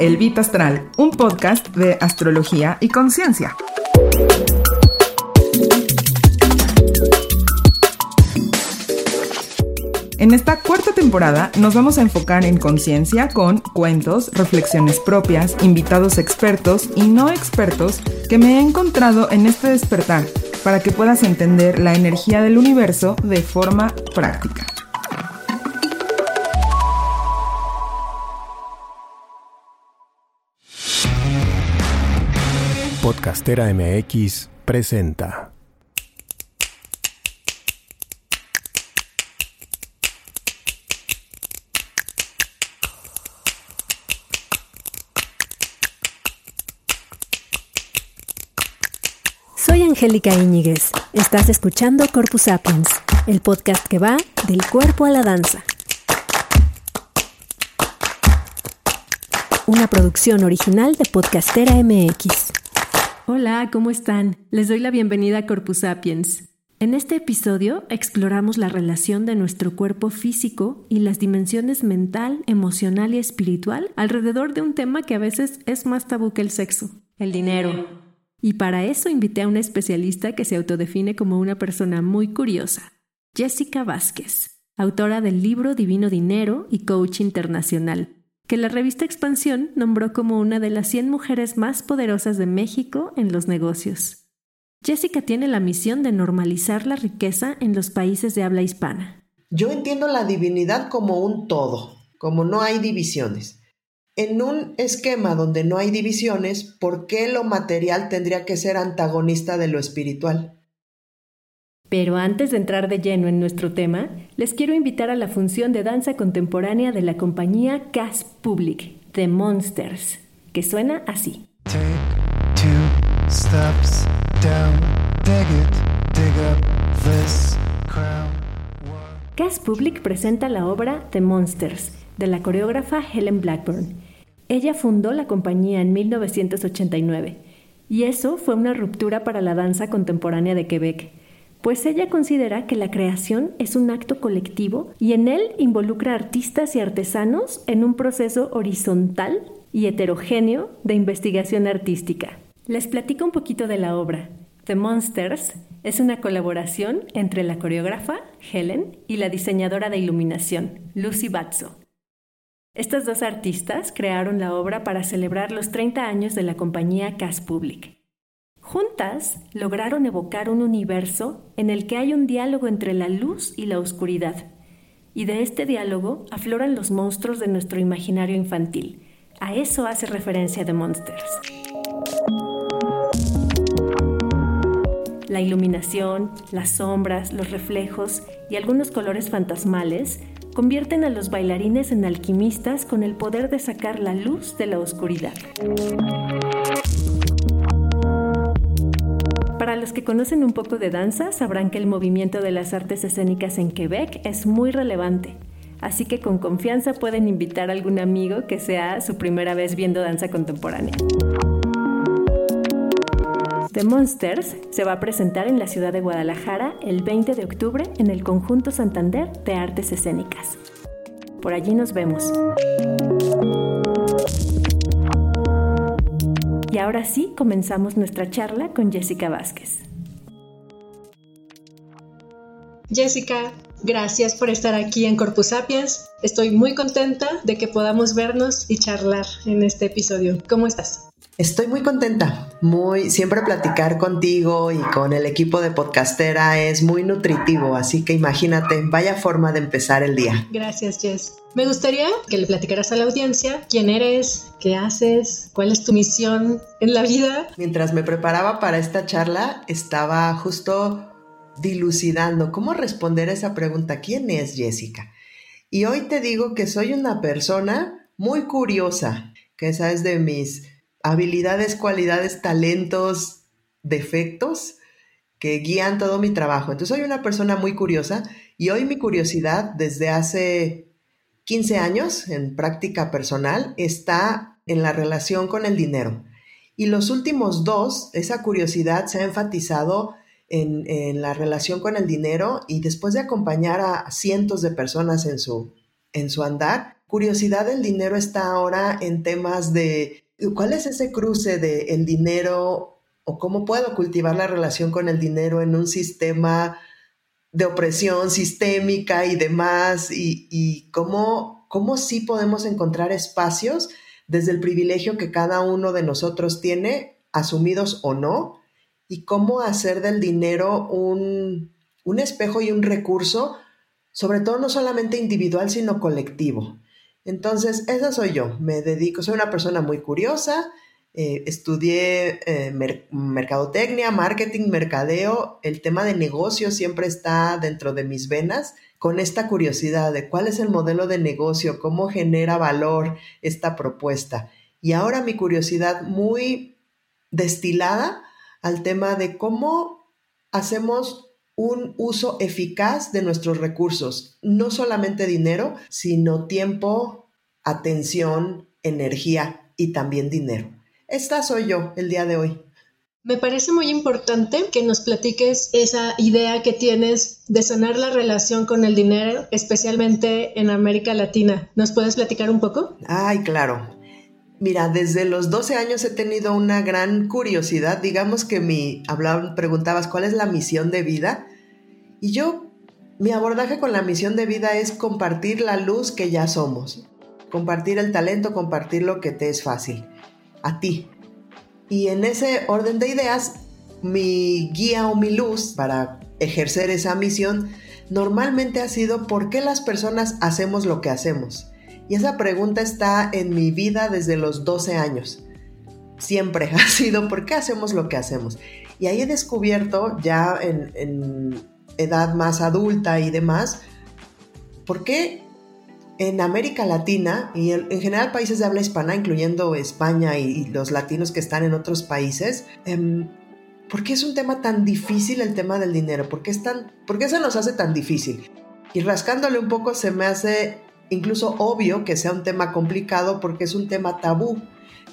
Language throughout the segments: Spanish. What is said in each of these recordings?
El Vip Astral, un podcast de astrología y conciencia. En esta cuarta temporada nos vamos a enfocar en conciencia con cuentos, reflexiones propias, invitados expertos y no expertos que me he encontrado en este despertar para que puedas entender la energía del universo de forma práctica. Podcastera MX presenta. Soy Angélica Íñiguez. Estás escuchando Corpus Sapiens, el podcast que va del cuerpo a la danza. Una producción original de Podcastera MX. Hola, ¿cómo están? Les doy la bienvenida a Corpus Sapiens. En este episodio exploramos la relación de nuestro cuerpo físico y las dimensiones mental, emocional y espiritual alrededor de un tema que a veces es más tabú que el sexo, el dinero. Y para eso invité a una especialista que se autodefine como una persona muy curiosa, Jessica Vázquez, autora del libro Divino Dinero y Coach Internacional, que la revista Expansión nombró como una de las 100 mujeres más poderosas de México en los negocios. Jessica tiene la misión de normalizar la riqueza en los países de habla hispana. Yo entiendo la divinidad como un todo, como no hay divisiones. En un esquema donde no hay divisiones, ¿por qué lo material tendría que ser antagonista de lo espiritual? Pero antes de entrar de lleno en nuestro tema, les quiero invitar a la función de danza contemporánea de la compañía Cas Public, The Monsters, que suena así. Cas Public presenta la obra The Monsters, de la coreógrafa Helen Blackburn. Ella fundó la compañía en 1989 y eso fue una ruptura para la danza contemporánea de Quebec, pues ella considera que la creación es un acto colectivo y en él involucra artistas y artesanos en un proceso horizontal y heterogéneo de investigación artística. Les platico un poquito de la obra. The Monsters es una colaboración entre la coreógrafa, Helen, y la diseñadora de iluminación, Lucy Batzo. Estas dos artistas crearon la obra para celebrar los 30 años de la compañía Cas Public. Juntas lograron evocar un universo en el que hay un diálogo entre la luz y la oscuridad, y de este diálogo afloran los monstruos de nuestro imaginario infantil. A eso hace referencia The Monsters. La iluminación, las sombras, los reflejos y algunos colores fantasmales convierten a los bailarines en alquimistas con el poder de sacar la luz de la oscuridad. Para los que conocen un poco de danza, sabrán que el movimiento de las artes escénicas en Quebec es muy relevante, así que con confianza pueden invitar a algún amigo que sea su primera vez viendo danza contemporánea. The Monsters se va a presentar en la ciudad de Guadalajara el 20 de octubre en el Conjunto Santander de Artes Escénicas. Por allí nos vemos. Y ahora sí, comenzamos nuestra charla con Jessica Vázquez. Jessica, gracias por estar aquí en Corpus Sapiens. Estoy muy contenta de que podamos vernos y charlar en este episodio. ¿Cómo estás? Estoy muy contenta, muy siempre platicar contigo y con el equipo de podcastera es muy nutritivo, así que imagínate, vaya forma de empezar el día. Gracias, Jess. Me gustaría que le platicaras a la audiencia quién eres, qué haces, cuál es tu misión en la vida. Mientras me preparaba para esta charla, estaba justo dilucidando cómo responder a esa pregunta, ¿quién es Jessica? Y hoy te digo que soy una persona muy curiosa, que esa es de mis habilidades, cualidades, talentos, defectos que guían todo mi trabajo. Entonces soy una persona muy curiosa y hoy mi curiosidad desde hace 15 años en práctica personal está en la relación con el dinero. Y los últimos dos, esa curiosidad se ha enfatizado en, en, la relación con el dinero y después de acompañar a cientos de personas en su, en su andar, curiosidad del dinero está ahora en temas de cuál es ese cruce de el dinero o cómo puedo cultivar la relación con el dinero en un sistema de opresión sistémica y demás, y, cómo, cómo sí podemos encontrar espacios desde el privilegio que cada uno de nosotros tiene, asumidos o no, y cómo hacer del dinero un, un espejo y un recurso, sobre todo no solamente individual, sino colectivo. Entonces, esa soy yo, me dedico, soy una persona muy curiosa, eh, estudié eh, mercadotecnia, marketing, mercadeo. El tema de negocio siempre está dentro de mis venas con esta curiosidad de cuál es el modelo de negocio, cómo genera valor esta propuesta. Y ahora mi curiosidad muy destilada al tema de cómo hacemos un uso eficaz de nuestros recursos, no solamente dinero, sino tiempo, atención, energía y también dinero. Esta soy yo el día de hoy. Me parece muy importante que nos platiques esa idea que tienes de sanar la relación con el dinero, especialmente en América Latina. ¿Nos puedes platicar un poco? Ay, claro. Mira, desde los 12 años he tenido una gran curiosidad. Digamos que mi, hablaba, preguntabas cuál es la misión de vida. Y yo, mi abordaje con la misión de vida es compartir la luz que ya somos. Compartir el talento, compartir lo que te es fácil a ti. Y en ese orden de ideas, mi guía o mi luz para ejercer esa misión normalmente ha sido ¿por qué las personas hacemos lo que hacemos? Y esa pregunta está en mi vida desde los 12 años. Siempre ha sido ¿por qué hacemos lo que hacemos? Y ahí he descubierto ya en, en edad más adulta y demás, ¿por qué en América Latina y en, general países de habla hispana, incluyendo España y, los latinos que están en otros países, em, ¿por qué es un tema tan difícil el tema del dinero? ¿Por qué, es tan, ¿Por qué se nos hace tan difícil? Y rascándole un poco se me hace incluso obvio que sea un tema complicado porque es un tema tabú.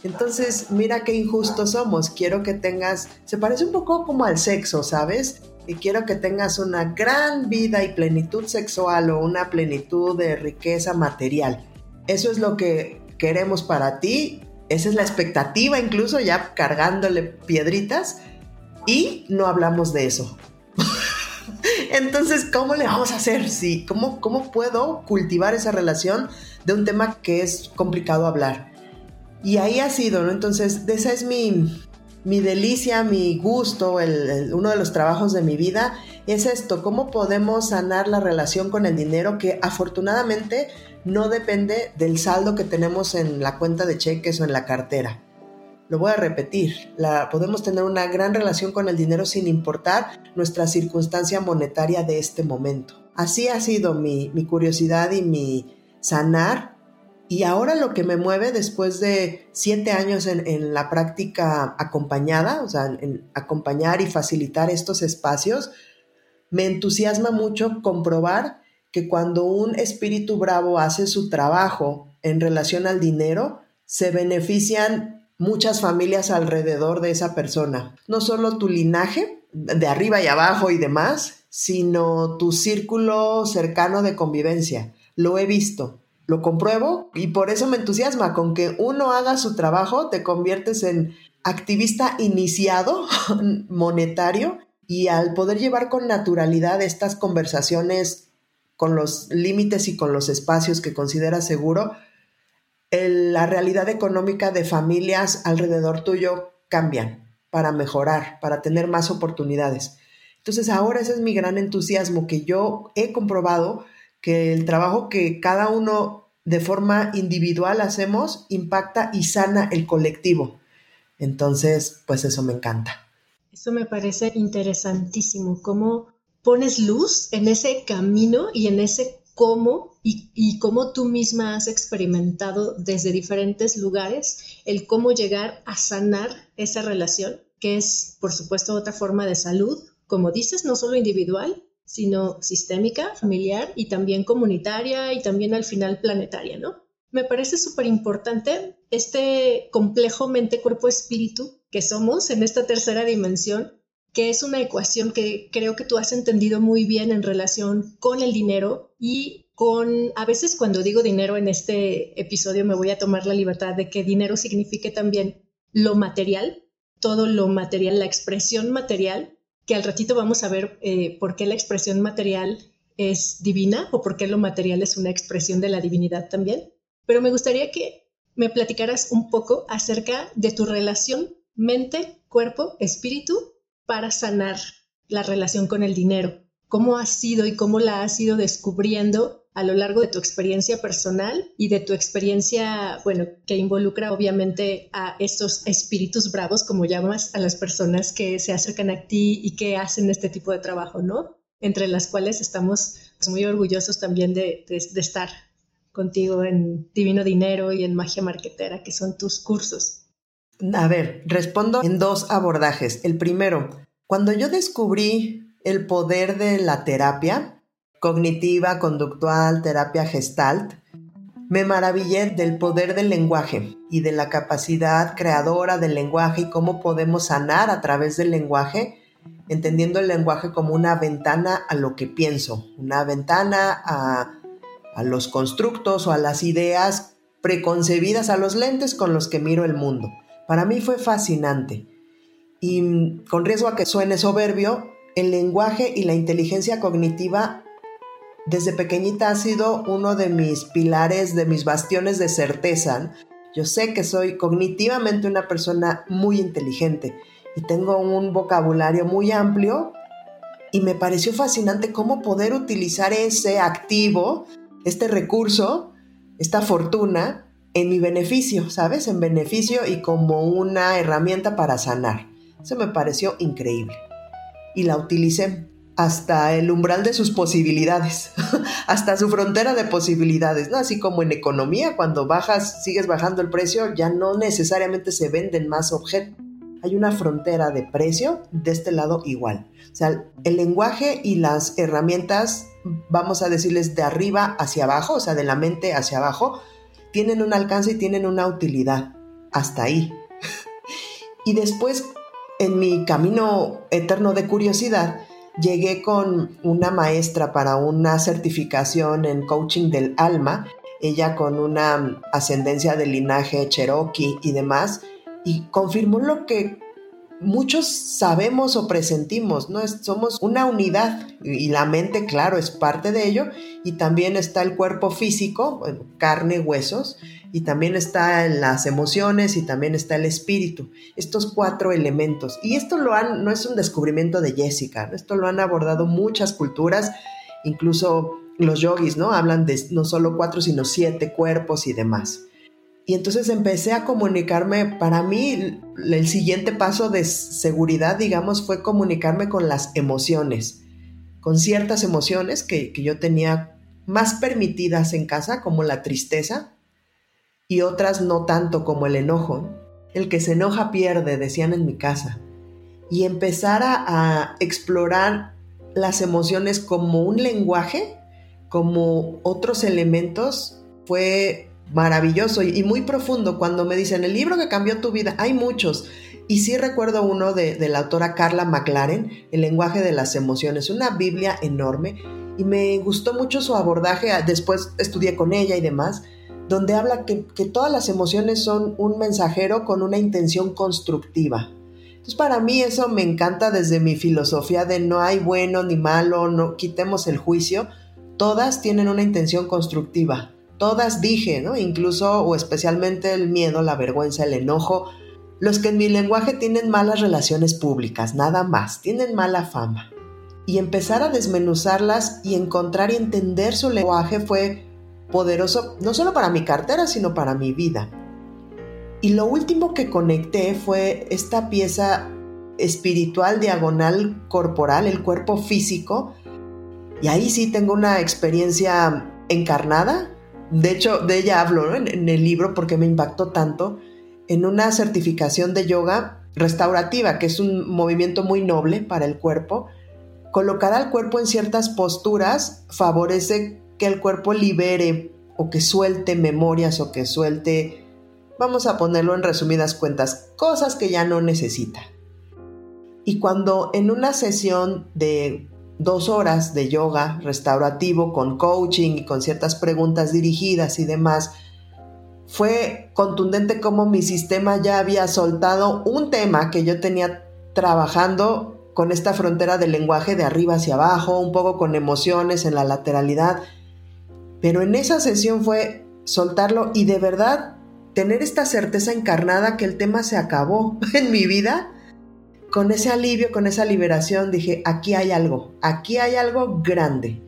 Entonces, mira qué injustos somos. Quiero que tengas, se parece un poco como al sexo, ¿sabes? y quiero que tengas una gran vida y plenitud sexual o una plenitud de riqueza material. Eso es lo que queremos para ti, esa es la expectativa incluso ya cargándole piedritas y no hablamos de eso. Entonces, ¿cómo le vamos a hacer? Sí, ¿cómo, ¿Cómo puedo cultivar esa relación de un tema que es complicado hablar? Y ahí ha sido, ¿no? Entonces, esa es mi, mi delicia, mi gusto, uno de los trabajos de mi vida es esto, cómo podemos sanar la relación con el dinero que afortunadamente no depende del saldo que tenemos en la cuenta de cheques o en la cartera. Lo voy a repetir, la, podemos tener una gran relación con el dinero sin importar nuestra circunstancia monetaria de este momento. Así ha sido mi, mi curiosidad y mi sanar y ahora lo que me mueve después de siete años en, la práctica acompañada, o sea, en acompañar y facilitar estos espacios, me entusiasma mucho comprobar que cuando un espíritu bravo hace su trabajo en relación al dinero, se benefician muchas familias alrededor de esa persona. No solo tu linaje, de arriba y abajo y demás, sino tu círculo cercano de convivencia. Lo he visto lo compruebo y por eso me entusiasma. Con que uno haga su trabajo, te conviertes en activista iniciado monetario y al poder llevar con naturalidad estas conversaciones con los límites y con los espacios que consideras seguro, la realidad económica de familias alrededor tuyo cambian para mejorar, para tener más oportunidades. Entonces ahora ese es mi gran entusiasmo, que yo he comprobado que el trabajo que cada uno de forma individual hacemos impacta y sana el colectivo. Entonces, pues eso me encanta. Eso me parece interesantísimo, cómo pones luz en ese camino y en ese cómo y, y, cómo tú misma has experimentado desde diferentes lugares el cómo llegar a sanar esa relación, que es, por supuesto, otra forma de salud, como dices, no solo individual, sino sistémica, familiar y también comunitaria y también al final planetaria, ¿no? Me parece súper importante este complejo mente-cuerpo-espíritu que somos en esta tercera dimensión, que es una ecuación que creo que tú has entendido muy bien en relación con el dinero y con, a veces cuando digo dinero en este episodio me voy a tomar la libertad de que dinero signifique también lo material, todo lo material, la expresión material, que al ratito vamos a ver eh, por qué la expresión material es divina o por qué lo material es una expresión de la divinidad también. Pero me gustaría que me platicaras un poco acerca de tu relación mente, cuerpo, espíritu para sanar la relación con el dinero. ¿Cómo has sido y cómo la has ido descubriendo a lo largo de tu experiencia personal y de tu experiencia, bueno, que involucra obviamente a estos espíritus bravos, como llamas a las personas que se acercan a ti y que hacen este tipo de trabajo, ¿no? Entre las cuales estamos muy orgullosos también de, de estar contigo en Divino Dinero y en Magia Marquetera, que son tus cursos. A ver, respondo en dos abordajes. El primero, cuando yo descubrí el poder de la terapia, cognitiva, conductual, terapia gestalt, me maravillé del poder del lenguaje y de la capacidad creadora del lenguaje y cómo podemos sanar a través del lenguaje, entendiendo el lenguaje como una ventana a lo que pienso, una ventana a, los constructos o a las ideas preconcebidas, a los lentes con los que miro el mundo. Para mí fue fascinante. Y con riesgo a que suene soberbio, el lenguaje y la inteligencia cognitiva desde pequeñita ha sido uno de mis pilares, de mis bastiones de certeza. Yo sé que soy cognitivamente una persona muy inteligente y tengo un vocabulario muy amplio y me pareció fascinante cómo poder utilizar ese activo, este recurso, esta fortuna en mi beneficio, ¿sabes? En beneficio y como una herramienta para sanar. Eso me pareció increíble. Y la utilicé hasta el umbral de sus posibilidades, hasta su frontera de posibilidades, ¿no? Así como en economía, cuando bajas, sigues bajando el precio, ya no necesariamente se venden más objetos. Hay una frontera de precio de este lado igual. O sea, el lenguaje y las herramientas, vamos a decirles de arriba hacia abajo, o sea, de la mente hacia abajo, tienen un alcance y tienen una utilidad. Hasta ahí. y después, en mi camino eterno de curiosidad, llegué con una maestra para una certificación en coaching del alma, ella con una ascendencia de linaje cherokee y demás, y confirmó lo que muchos sabemos o presentimos, ¿no? Somos una unidad y la mente, claro, es parte de ello y también está el cuerpo físico, carne, huesos, y también está en las emociones y también está el espíritu. Estos cuatro elementos. Y esto lo han, no es un descubrimiento de Jessica, esto lo han abordado muchas culturas, incluso los yogis, ¿no? Hablan de no solo cuatro, sino siete cuerpos y demás. Y entonces empecé a comunicarme, para mí el siguiente paso de seguridad, digamos, fue comunicarme con las emociones, con ciertas emociones que, que yo tenía más permitidas en casa, como la tristeza, y otras no tanto como el enojo. El que se enoja pierde, decían en mi casa. Y empezar a, explorar las emociones como un lenguaje, como otros elementos, fue maravilloso y, muy profundo cuando me dicen el libro que cambió tu vida. Hay muchos. Y sí recuerdo uno de, la autora Carla McLaren, El lenguaje de las emociones, una Biblia enorme. Y me gustó mucho su abordaje, después estudié con ella y demás, donde habla que, todas las emociones son un mensajero con una intención constructiva. Entonces para mí eso me encanta desde mi filosofía de no hay bueno ni malo, no quitemos el juicio, todas tienen una intención constructiva Todas dije, ¿no? Incluso o especialmente el miedo, la vergüenza, el enojo. Los que en mi lenguaje tienen malas relaciones públicas, nada más, tienen mala fama. Y empezar a desmenuzarlas y encontrar y entender su lenguaje fue poderoso, no solo para mi cartera, sino para mi vida. Y lo último que conecté fue esta pieza espiritual diagonal corporal, el cuerpo físico. Y ahí sí tengo una experiencia encarnada de hecho, de ella hablo en, el libro porque me impactó tanto, en una certificación de yoga restaurativa, que es un movimiento muy noble para el cuerpo. Colocar al cuerpo en ciertas posturas favorece que el cuerpo libere o que suelte memorias o que suelte, vamos a ponerlo en resumidas cuentas, cosas que ya no necesita. Y cuando en una sesión de dos horas de yoga restaurativo con coaching y con ciertas preguntas dirigidas y demás, fue contundente como mi sistema ya había soltado un tema que yo tenía trabajando con esta frontera del lenguaje de arriba hacia abajo, un poco con emociones en la lateralidad. Pero en esa sesión fue soltarlo y de verdad tener esta certeza encarnada que el tema se acabó en mi vida. Con ese alivio, con esa liberación, dije, aquí hay algo, aquí hay algo grande.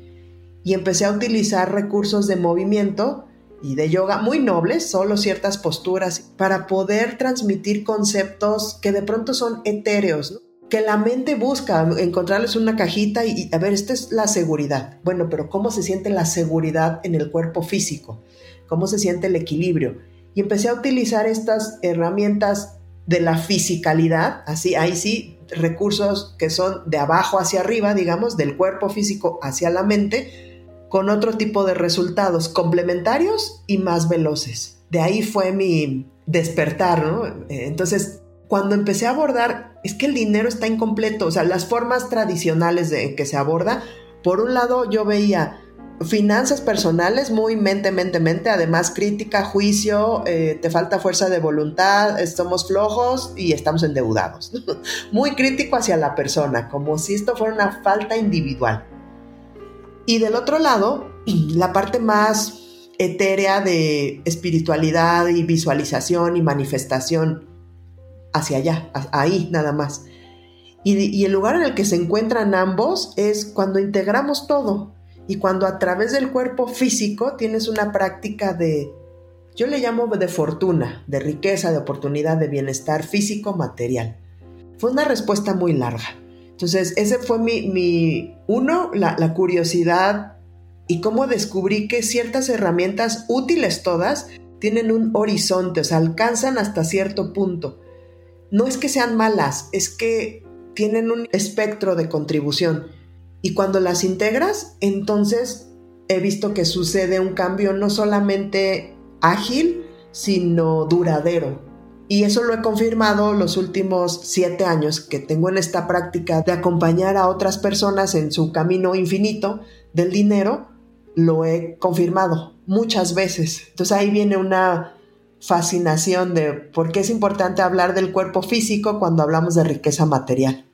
Y empecé a utilizar recursos de movimiento y de yoga muy nobles, solo ciertas posturas, para poder transmitir conceptos que de pronto son etéreos, que la mente busca encontrarles una cajita y, a ver, esta es la seguridad. Bueno, pero ¿cómo se siente la seguridad en el cuerpo físico? ¿Cómo se siente el equilibrio? Y empecé a utilizar estas herramientas de la fisicalidad, así, ahí sí, recursos que son de abajo hacia arriba, digamos, del cuerpo físico hacia la mente, con otro tipo de resultados complementarios y más veloces. De ahí fue mi despertar, ¿no? Entonces, cuando empecé a abordar, es que el dinero está incompleto, o sea, las formas tradicionales de que se aborda, por un lado yo veía finanzas personales muy mente, mente, mente, además crítica, juicio, eh, te falta fuerza de voluntad, estamos flojos y estamos endeudados. muy crítico hacia la persona, como si esto fuera una falta individual. Y del otro lado, la parte más etérea de espiritualidad y visualización y manifestación hacia allá, ahí nada más. Y, el lugar en el que se encuentran ambos es cuando integramos todo y cuando a través del cuerpo físico tienes una práctica de, yo le llamo de fortuna, de riqueza, de oportunidad, de bienestar físico, material. Fue una respuesta muy larga. Entonces, ese fue mi, uno, la, la curiosidad y cómo descubrí que ciertas herramientas útiles todas tienen un horizonte, o sea, alcanzan hasta cierto punto. No es que sean malas, es que tienen un espectro de contribución. Y cuando las integras, entonces he visto que sucede un cambio no solamente ágil, sino duradero. Y eso lo he confirmado los últimos siete años que tengo en esta práctica de acompañar a otras personas en su camino infinito del dinero, lo he confirmado muchas veces. Entonces ahí viene una fascinación de por qué es importante hablar del cuerpo físico cuando hablamos de riqueza material.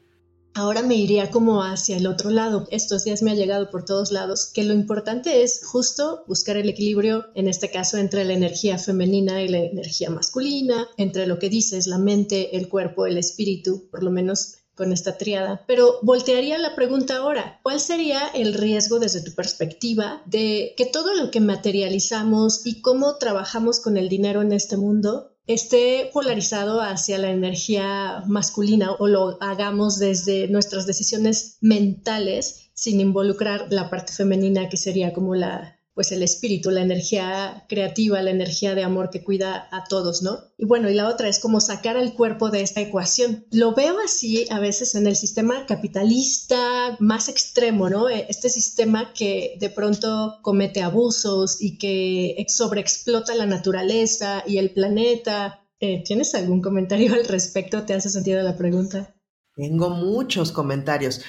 Ahora me iría como hacia el otro lado. Estos días me ha llegado por todos lados que lo importante es justo buscar el equilibrio, en este caso, entre la energía femenina y la energía masculina, entre lo que dices, la mente, el cuerpo, el espíritu, por lo menos con esta triada. Pero voltearía la pregunta ahora, ¿cuál sería el riesgo desde tu perspectiva de que todo lo que materializamos y cómo trabajamos con el dinero en este mundo esté polarizado hacia la energía masculina o lo hagamos desde nuestras decisiones mentales sin involucrar la parte femenina que sería como la pues el espíritu, la energía creativa, la energía de amor que cuida a todos, ¿no? Y bueno, y la otra es como sacar al cuerpo de esta ecuación. Lo veo así a veces en el sistema capitalista más extremo, ¿no? E, este sistema que de pronto comete abusos y que sobreexplota la naturaleza y el planeta. Eh, ¿Tienes algún comentario al respecto? ¿Te hace sentido la pregunta? Tengo muchos comentarios.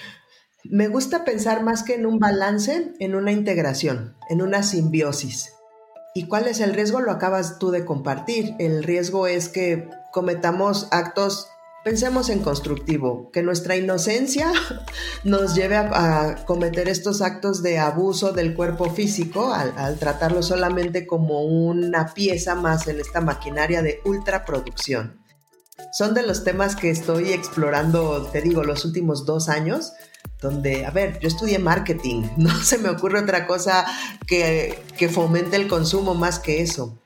Me gusta pensar más que en un balance, en una integración, en una simbiosis. ¿Y cuál es el riesgo? Lo acabas tú de compartir. El riesgo es que cometamos actos, pensemos en constructivo, que nuestra inocencia nos lleve a, cometer estos actos de abuso del cuerpo físico al, al tratarlo solamente como una pieza más en esta maquinaria de ultraproducción. Son de los temas que estoy explorando, te digo, los últimos dos años donde, a ver, yo estudié marketing, no se me ocurre otra cosa que, que fomente el consumo más que eso.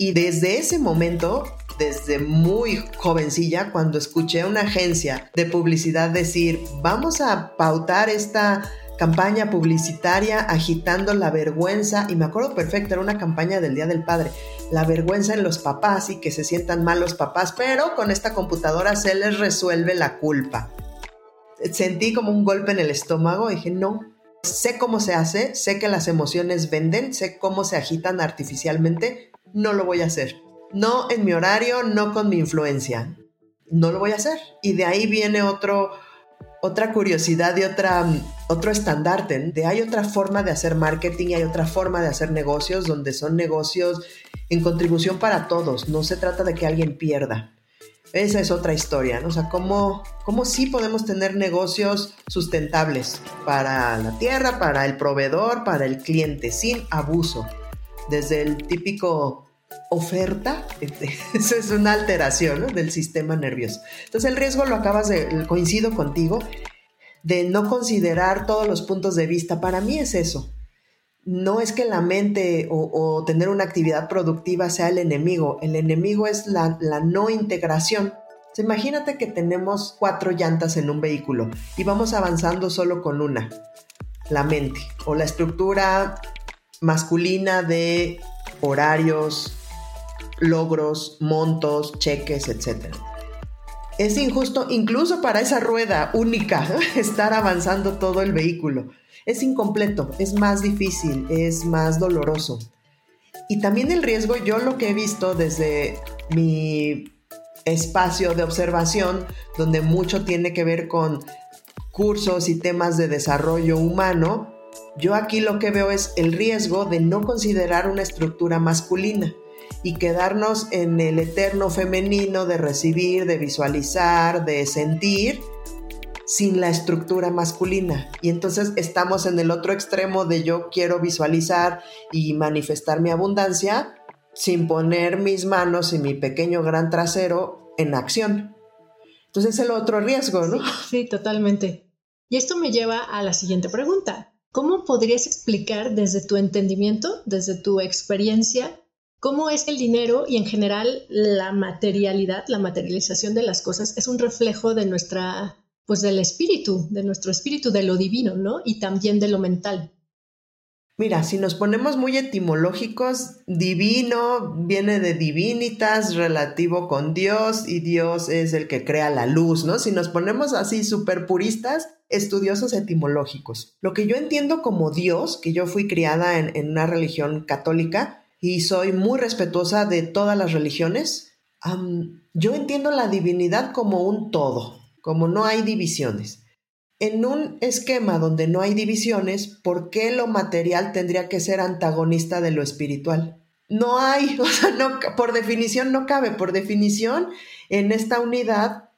Y desde ese momento, desde muy jovencilla, cuando escuché a una agencia de publicidad decir, vamos a pautar esta campaña publicitaria agitando la vergüenza, y me acuerdo perfecto, era una campaña del Día del Padre, la vergüenza en los papás y que se sientan mal los papás, pero con esta computadora se les resuelve la culpa sentí como un golpe en el estómago dije, no, sé cómo se hace, sé que las emociones venden, sé cómo se agitan artificialmente, no lo voy a hacer. No en mi horario, no con mi influencia. No lo voy a hacer. Y de ahí viene otro otra curiosidad y otra, otro estandarte, de hay otra forma de hacer marketing y hay otra forma de hacer negocios donde son negocios en contribución para todos, no se trata de que alguien pierda. Esa es otra historia, ¿no? O sea, cómo, cómo sí podemos tener negocios sustentables para la tierra, para el proveedor, para el cliente, sin abuso. Desde el típico oferta, eso es una alteración del sistema nervioso. Entonces el riesgo lo acabas de, coincido contigo, de no considerar todos los puntos de vista. Para mí es eso. No es que la mente o, tener una actividad productiva sea el enemigo. El enemigo es la, no integración. imagínate que tenemos cuatro llantas en un vehículo y vamos avanzando solo con una, la mente o la estructura masculina de horarios, logros, montos, cheques, etc. Es injusto incluso para esa rueda única estar avanzando todo el vehículo. Es incompleto, es más difícil, es más doloroso. Y también el riesgo, yo lo que he visto desde mi espacio de observación, donde mucho tiene que ver con cursos y temas de desarrollo humano, yo aquí lo que veo es el riesgo de no considerar una estructura masculina y quedarnos en el eterno femenino de recibir, de visualizar, de sentir, sin la estructura masculina. Y entonces estamos en el otro extremo de yo quiero visualizar y manifestar mi abundancia sin poner mis manos y mi pequeño gran trasero en acción. Entonces es el otro riesgo, ¿no? Sí, totalmente. Y esto me lleva a la siguiente pregunta. ¿Cómo podrías explicar desde tu entendimiento, desde tu experiencia, cómo es el dinero y en general la materialidad, la materialización de las cosas es un reflejo de nuestra, pues del espíritu, de nuestro espíritu, de lo divino, ¿no? Y también de lo mental. Mira, si nos ponemos muy etimológicos, divino viene de divinitas, relativo con Dios, y Dios es el que crea la luz, ¿no? Si nos ponemos así súper puristas, estudiosos etimológicos. Lo que yo entiendo como Dios, que yo fui criada en, en una religión católica, y soy muy respetuosa de todas las religiones, yo entiendo la divinidad como un todo, como no hay divisiones. En un esquema donde no hay divisiones, ¿por qué lo material tendría que ser antagonista de lo espiritual? No hay, o sea, no, por definición no cabe, por definición en esta unidad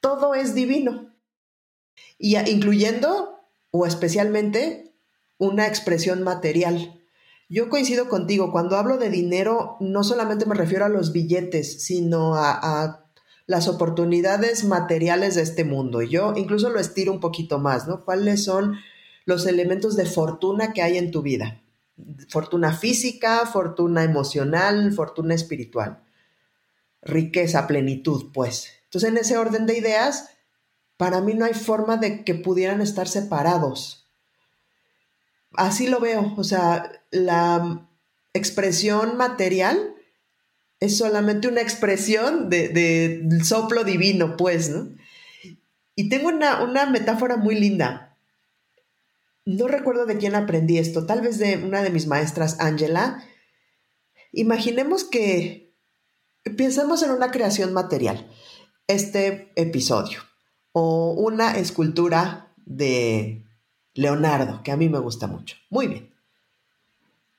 todo es divino, y incluyendo o especialmente una expresión material. Yo coincido contigo, cuando hablo de dinero no solamente me refiero a los billetes, sino a, las oportunidades materiales de este mundo. Yo incluso lo estiro un poquito más, ¿no? ¿Cuáles son los elementos de fortuna que hay en tu vida? Fortuna física, fortuna emocional, fortuna espiritual. Riqueza, plenitud, pues. Entonces, en ese orden de ideas, para mí no hay forma de que pudieran estar separados así lo veo, o sea, la expresión material es solamente una expresión de, soplo divino, pues, ¿no? Y tengo una, una metáfora muy linda. No recuerdo de quién aprendí esto, tal vez de una de mis maestras, Angela. Imaginemos que pensamos en una creación material, este episodio, o una escultura de Leonardo, que a mí me gusta mucho. Muy bien.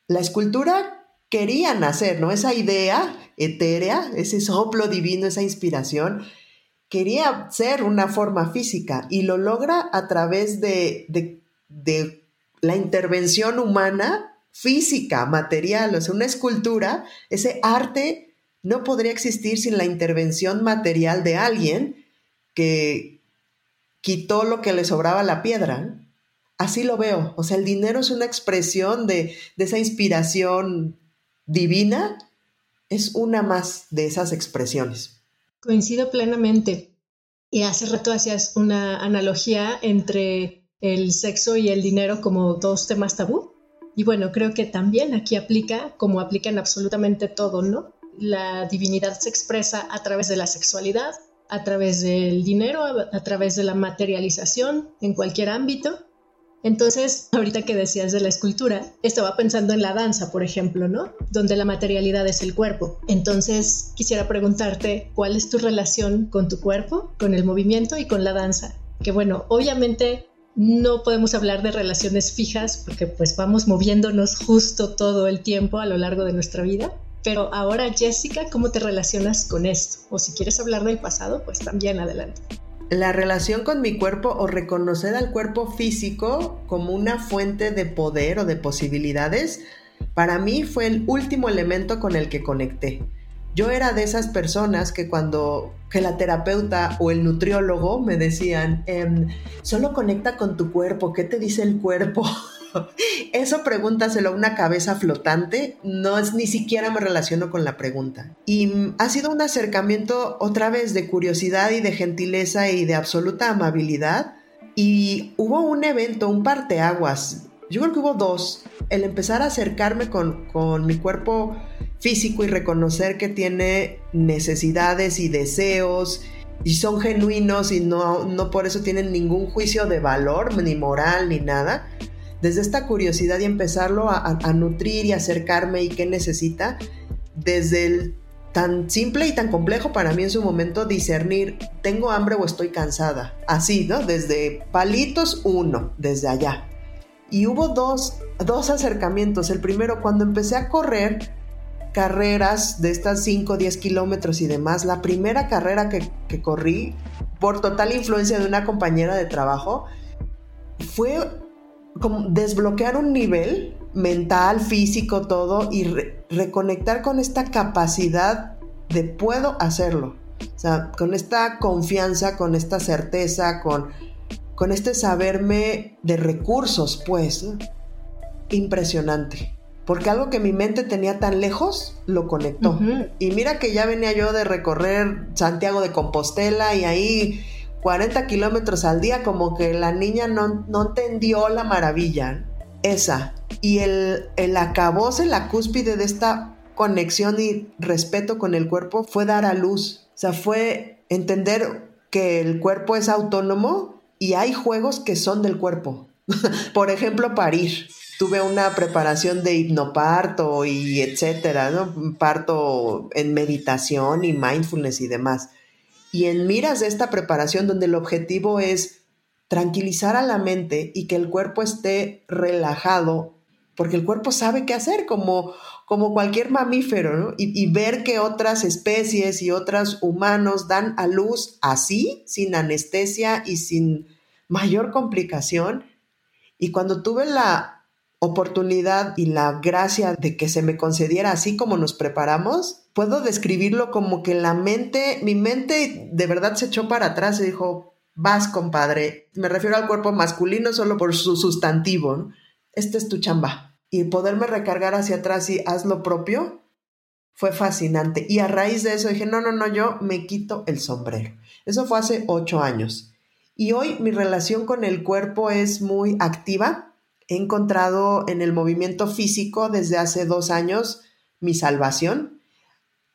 La escultura quería nacer, ¿no? Esa idea etérea, ese soplo divino, esa inspiración, quería ser una forma física y lo logra a través de, de, la intervención humana física, material, o sea, una escultura, ese arte no podría existir sin la intervención material de alguien que quitó lo que le sobraba la piedra. Así lo veo. O sea, el dinero es una expresión de, esa inspiración divina. Es una más de esas expresiones. Coincido plenamente. Y hace rato hacías una analogía entre el sexo y el dinero como dos temas tabú. Y bueno, creo que también aquí aplica, como aplica en absolutamente todo, ¿no? La divinidad se expresa a través de la sexualidad, a través del dinero, a través de la materialización en cualquier ámbito entonces, ahorita que decías de la escultura, estaba pensando en la danza, por ejemplo, ¿no? Donde la materialidad es el cuerpo. Entonces, quisiera preguntarte, ¿cuál es tu relación con tu cuerpo, con el movimiento y con la danza? que bueno, obviamente no podemos hablar de relaciones fijas porque pues vamos moviéndonos justo todo el tiempo a lo largo de nuestra vida. Pero ahora, Jessica, ¿cómo te relacionas con esto? O si quieres hablar del pasado, pues también adelante. La relación con mi cuerpo o reconocer al cuerpo físico como una fuente de poder o de posibilidades, para mí fue el último elemento con el que conecté. Yo era de esas personas que cuando que la terapeuta o el nutriólogo me decían, em, solo conecta con tu cuerpo, ¿qué te dice el cuerpo? Eso pregúntaselo a una cabeza flotante, no ni siquiera me relaciono con la pregunta. Y ha sido un acercamiento otra vez de curiosidad y de gentileza y de absoluta amabilidad. Y hubo un evento, un parteaguas, yo creo que hubo dos, el empezar a acercarme con, con mi cuerpo físico y reconocer que tiene necesidades y deseos y son genuinos y no, no por eso tienen ningún juicio de valor, ni moral, ni nada. Desde esta curiosidad y empezarlo a, a nutrir y acercarme y qué necesita, desde el tan simple y tan complejo para mí en su momento discernir, tengo hambre o estoy cansada. Así, ¿no? Desde palitos, uno, desde allá. Y hubo dos, dos acercamientos. El primero, cuando empecé a correr, carreras de estas 5, 10 kilómetros y demás, la primera carrera que, corrí, por total influencia de una compañera de trabajo, fue como desbloquear un nivel mental, físico, todo, y reconectar con esta capacidad de puedo hacerlo. O sea, con esta confianza, con esta certeza, con, con este saberme de recursos, pues, impresionante porque algo que mi mente tenía tan lejos lo conectó. Y mira que ya venía yo de recorrer Santiago de Compostela y ahí 40 kilómetros al día, como que la niña no, no entendió la maravilla. Esa. Y el, el acabose, la cúspide de esta conexión y respeto con el cuerpo fue dar a luz. O sea, fue entender que el cuerpo es autónomo y hay juegos que son del cuerpo. Por ejemplo, parir tuve una preparación de hipnoparto y etcétera, ¿no? Parto en meditación y mindfulness y demás. Y en miras de esta preparación donde el objetivo es tranquilizar a la mente y que el cuerpo esté relajado, porque el cuerpo sabe qué hacer, como, como cualquier mamífero, ¿no? Y, ver que otras especies y otros humanos dan a luz así, sin anestesia y sin mayor complicación. Y cuando tuve la oportunidad y la gracia de que se me concediera así como nos preparamos, puedo describirlo como que la mente, mi mente de verdad se echó para atrás y dijo, vas compadre, me refiero al cuerpo masculino solo por su sustantivo, ¿no? esta es tu chamba. Y poderme recargar hacia atrás y haz lo propio fue fascinante. Y a raíz de eso dije, no, no, no, yo me quito el sombrero. Eso fue hace ocho años. Y hoy mi relación con el cuerpo es muy activa he encontrado en el movimiento físico desde hace dos años mi salvación.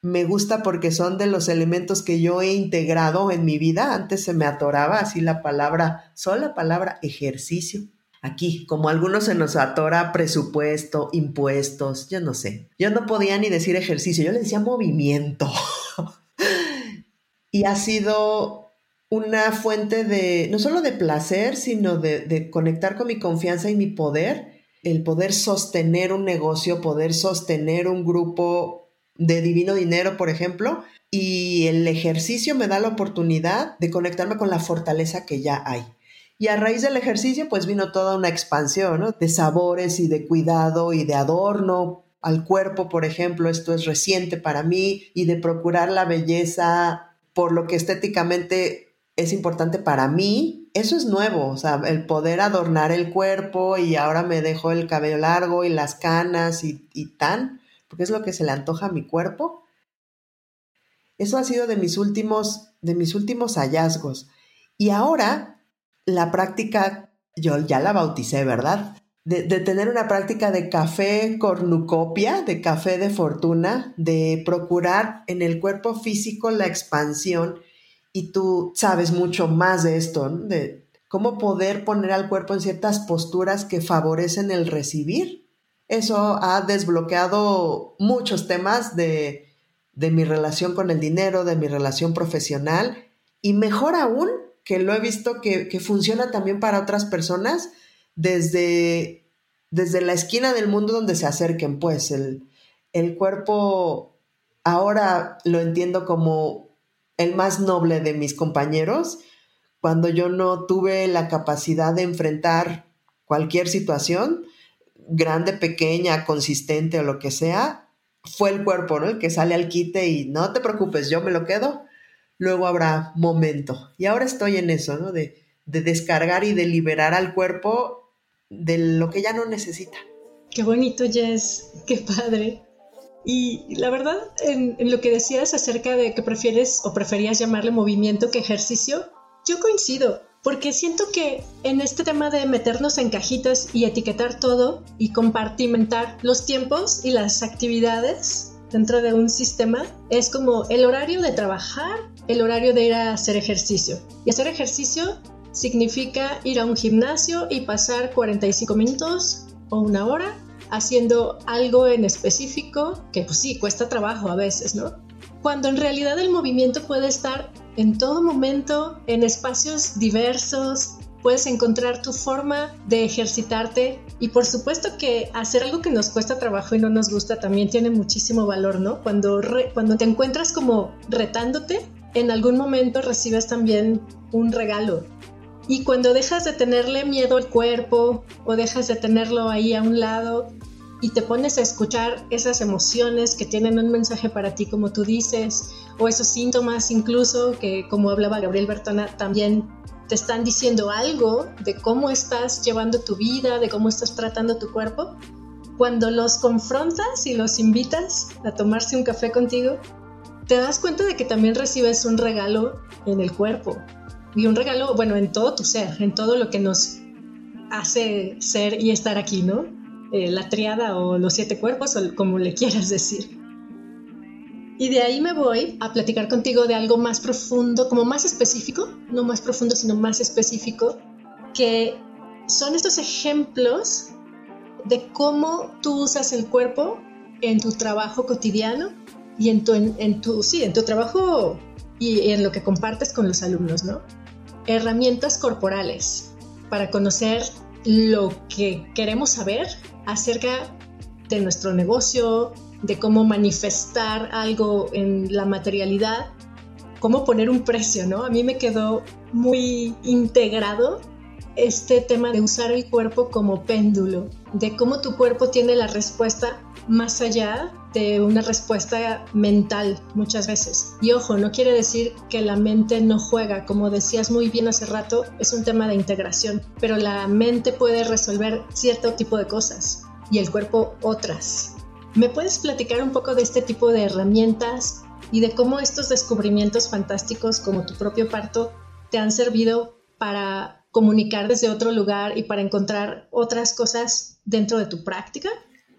Me gusta porque son de los elementos que yo he integrado en mi vida. Antes se me atoraba así la palabra, solo la palabra ejercicio. Aquí, como algunos se nos atora presupuesto, impuestos, yo no sé. Yo no podía ni decir ejercicio, yo le decía movimiento. y ha sido una fuente de, no solo de placer, sino de, conectar con mi confianza y mi poder, el poder sostener un negocio, poder sostener un grupo de divino dinero, por ejemplo, y el ejercicio me da la oportunidad de conectarme con la fortaleza que ya hay. Y a raíz del ejercicio, pues vino toda una expansión de sabores y de cuidado y de adorno al cuerpo, por ejemplo, esto es reciente para mí, y de procurar la belleza por lo que estéticamente es importante para mí, eso es nuevo, o sea, el poder adornar el cuerpo y ahora me dejo el cabello largo y las canas y, tan, porque es lo que se le antoja a mi cuerpo. Eso ha sido de mis últimos, de mis últimos hallazgos. Y ahora la práctica, yo ya la bauticé, ¿verdad? De, tener una práctica de café cornucopia, de café de fortuna, de procurar en el cuerpo físico la expansión y tú sabes mucho más de esto, de cómo poder poner al cuerpo en ciertas posturas que favorecen el recibir. Eso ha desbloqueado muchos temas de, de mi relación con el dinero, de mi relación profesional y mejor aún, que lo he visto que, funciona también para otras personas desde, desde la esquina del mundo donde se acerquen, pues el, el cuerpo ahora lo entiendo como el más noble de mis compañeros. Cuando yo no tuve la capacidad de enfrentar cualquier situación, grande, pequeña, consistente o lo que sea, fue el cuerpo, ¿no? El que sale al quite y no te preocupes, yo me lo quedo, luego habrá momento. Y ahora estoy en eso, ¿no? De, descargar y de liberar al cuerpo de lo que ya no necesita. Qué bonito, Jess, qué padre. Y la verdad, en, en, lo que decías acerca de que prefieres o preferías llamarle movimiento que ejercicio, yo coincido porque siento que en este tema de meternos en cajitas y etiquetar todo y compartimentar los tiempos y las actividades dentro de un sistema es como el horario de trabajar, el horario de ir a hacer ejercicio. Y hacer ejercicio significa ir a un gimnasio y pasar 45 minutos o una hora haciendo algo en específico que pues sí, cuesta trabajo a veces, ¿no? Cuando en realidad el movimiento puede estar en todo momento, en espacios diversos, puedes encontrar tu forma de ejercitarte y por supuesto que hacer algo que nos cuesta trabajo y no nos gusta también tiene muchísimo valor, ¿no? Cuando, cuando te encuentras como retándote, en algún momento recibes también un regalo. Y cuando dejas de tenerle miedo al cuerpo o dejas de tenerlo ahí a un lado y te pones a escuchar esas emociones que tienen un mensaje para ti, como tú dices, o esos síntomas incluso que, como hablaba Gabriel Bertona, también te están diciendo algo de cómo estás llevando tu vida, de cómo estás tratando tu cuerpo, cuando los confrontas y los invitas a tomarse un café contigo, te das cuenta de que también recibes un regalo en el cuerpo. Y un regalo, bueno, en todo tu ser, en todo lo que nos hace ser y estar aquí, ¿no? Eh, la triada o los siete cuerpos, o como le quieras decir. Y de ahí me voy a platicar contigo de algo más profundo, como más específico, no más profundo, sino más específico, que son estos ejemplos de cómo tú usas el cuerpo en tu trabajo cotidiano y en tu, en, tu, sí, en tu trabajo y en lo que compartes con los alumnos, ¿no? Herramientas corporales para conocer lo que queremos saber acerca de nuestro negocio, de cómo manifestar algo en la materialidad, cómo poner un precio, ¿no? A mí me quedó muy integrado este tema de usar el cuerpo como péndulo, de cómo tu cuerpo tiene la respuesta más allá de una respuesta mental muchas veces. Y ojo, no quiere decir que la mente no juega, como decías muy bien hace rato, es un tema de integración, pero la mente puede resolver cierto tipo de cosas y el cuerpo otras. ¿Me puedes platicar un poco de este tipo de herramientas y de cómo estos descubrimientos fantásticos como tu propio parto te han servido para comunicar desde otro lugar y para encontrar otras cosas dentro de tu práctica?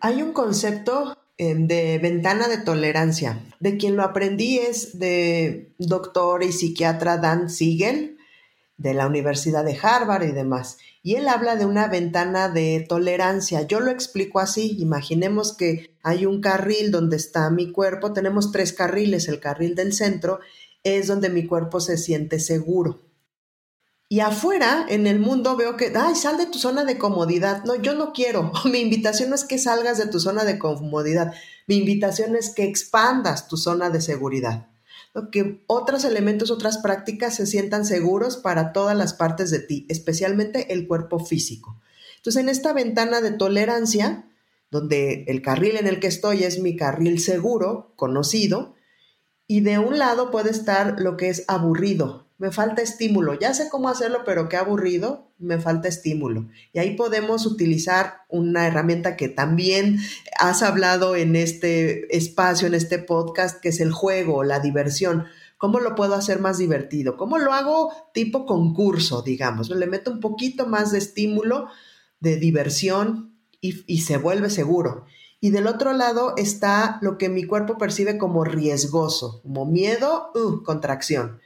Hay un concepto em, de ventana de tolerancia. De quien lo aprendí es de doctor y psiquiatra Dan Siegel de la Universidad de Harvard y demás. Y él habla de una ventana de tolerancia. Yo lo explico así. Imaginemos que hay un carril donde está mi cuerpo. Tenemos tres carriles. El carril del centro es donde mi cuerpo se siente seguro. Y afuera, en el mundo, veo que, ay, sal de tu zona de comodidad. No, yo no quiero. Mi invitación no es que salgas de tu zona de comodidad. Mi invitación es que expandas tu zona de seguridad. Que otros elementos, otras prácticas se sientan seguros para todas las partes de ti, especialmente el cuerpo físico. Entonces, en esta ventana de tolerancia, donde el carril en el que estoy es mi carril seguro, conocido, y de un lado puede estar lo que es aburrido, me falta estímulo, ya sé cómo hacerlo, pero qué aburrido, me falta estímulo. Y ahí podemos utilizar una herramienta que también has hablado en este espacio, en este podcast, que es el juego, la diversión. ¿Cómo lo puedo hacer más divertido? ¿Cómo lo hago tipo concurso, digamos? Le meto un poquito más de estímulo, de diversión y, se vuelve seguro. Y del otro lado está lo que mi cuerpo percibe como riesgoso, como miedo, uh, contracción.